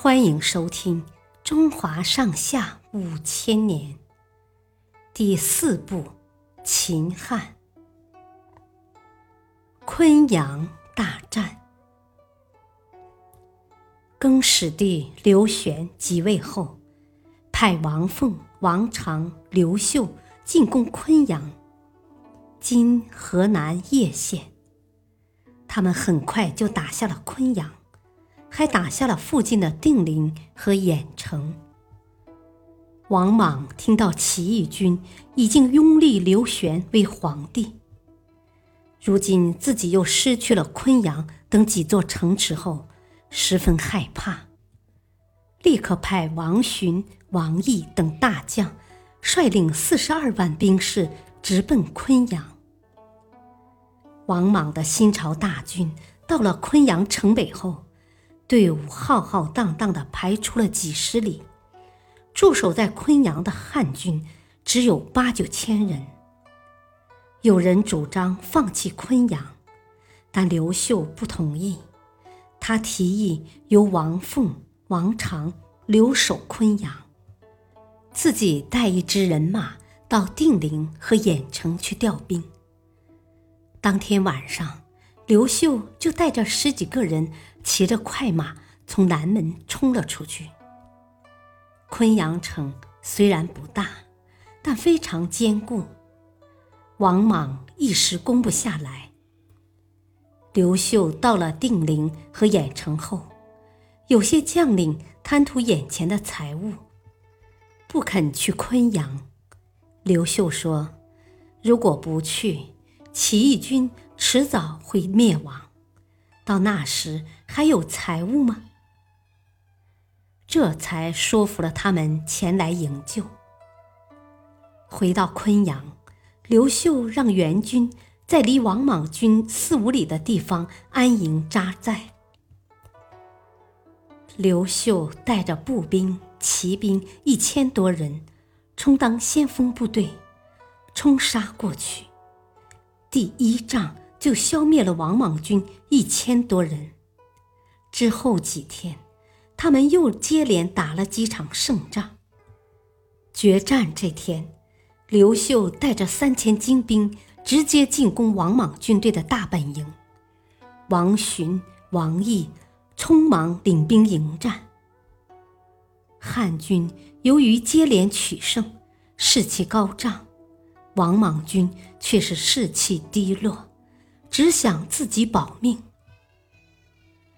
欢迎收听《中华上下五千年》第四部《秦汉》昆阳大战。更始帝刘玄即位后，派王凤、王常、刘秀进攻昆阳（今河南叶县）。他们很快就打下了昆阳。还打下了附近的定陵和兖城。王莽听到起义军已经拥立刘玄为皇帝，如今自己又失去了昆阳等几座城池后，十分害怕，立刻派王寻、王毅等大将率领四十二万兵士直奔昆阳。王莽的新朝大军到了昆阳城北后。队伍浩浩荡荡地排出了几十里，驻守在昆阳的汉军只有八九千人。有人主张放弃昆阳，但刘秀不同意。他提议由王凤、王常留守昆阳，自己带一支人马到定陵和郾城去调兵。当天晚上。刘秀就带着十几个人，骑着快马从南门冲了出去。昆阳城虽然不大，但非常坚固，王莽一时攻不下来。刘秀到了定陵和郾城后，有些将领贪图眼前的财物，不肯去昆阳。刘秀说：“如果不去，起义军……”迟早会灭亡，到那时还有财物吗？这才说服了他们前来营救。回到昆阳，刘秀让援军在离王莽军四五里的地方安营扎寨。刘秀带着步兵、骑兵一千多人，充当先锋部队，冲杀过去。第一仗。就消灭了王莽军一千多人。之后几天，他们又接连打了几场胜仗。决战这天，刘秀带着三千精兵直接进攻王莽军队的大本营。王寻、王毅匆忙领兵迎战。汉军由于接连取胜，士气高涨；王莽军却是士气低落。只想自己保命。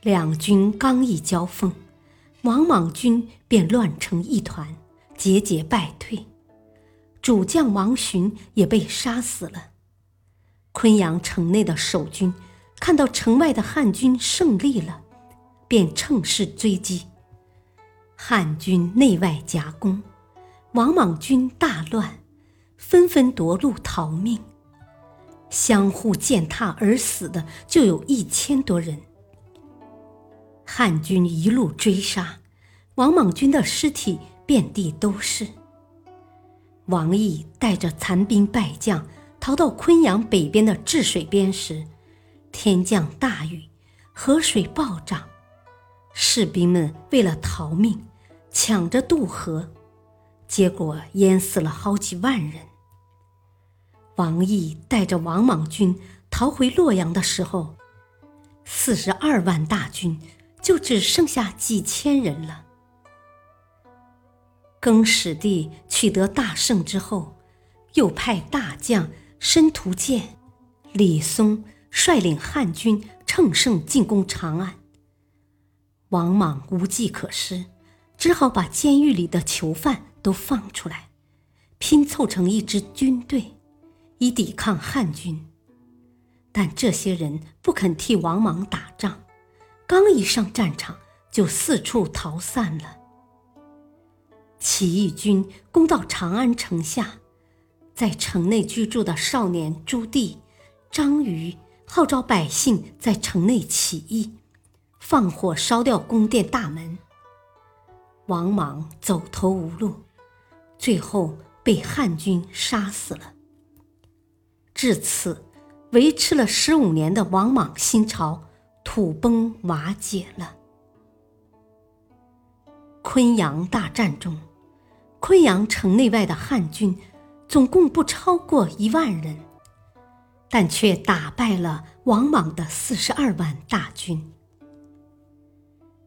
两军刚一交锋，王莽军便乱成一团，节节败退，主将王寻也被杀死了。昆阳城内的守军看到城外的汉军胜利了，便乘势追击，汉军内外夹攻，王莽军大乱，纷纷夺路逃命。相互践踏而死的就有一千多人。汉军一路追杀，王莽军的尸体遍地都是。王毅带着残兵败将逃到昆阳北边的治水边时，天降大雨，河水暴涨，士兵们为了逃命，抢着渡河，结果淹死了好几万人。王毅带着王莽军逃回洛阳的时候，四十二万大军就只剩下几千人了。更始帝取得大胜之后，又派大将申屠建、李松率领汉军乘胜进攻长安。王莽无计可施，只好把监狱里的囚犯都放出来，拼凑成一支军队。以抵抗汉军，但这些人不肯替王莽打仗，刚一上战场就四处逃散了。起义军攻到长安城下，在城内居住的少年朱棣、张瑜号召百姓在城内起义，放火烧掉宫殿大门。王莽走投无路，最后被汉军杀死了。至此，维持了十五年的王莽新朝土崩瓦解了。昆阳大战中，昆阳城内外的汉军总共不超过一万人，但却打败了王莽的四十二万大军。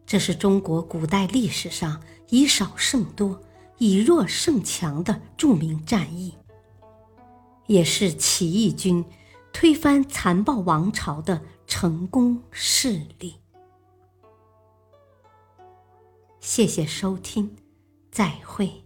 这是中国古代历史上以少胜多、以弱胜强的著名战役，也是起义军推翻残暴王朝的成功事例。谢谢收听，再会。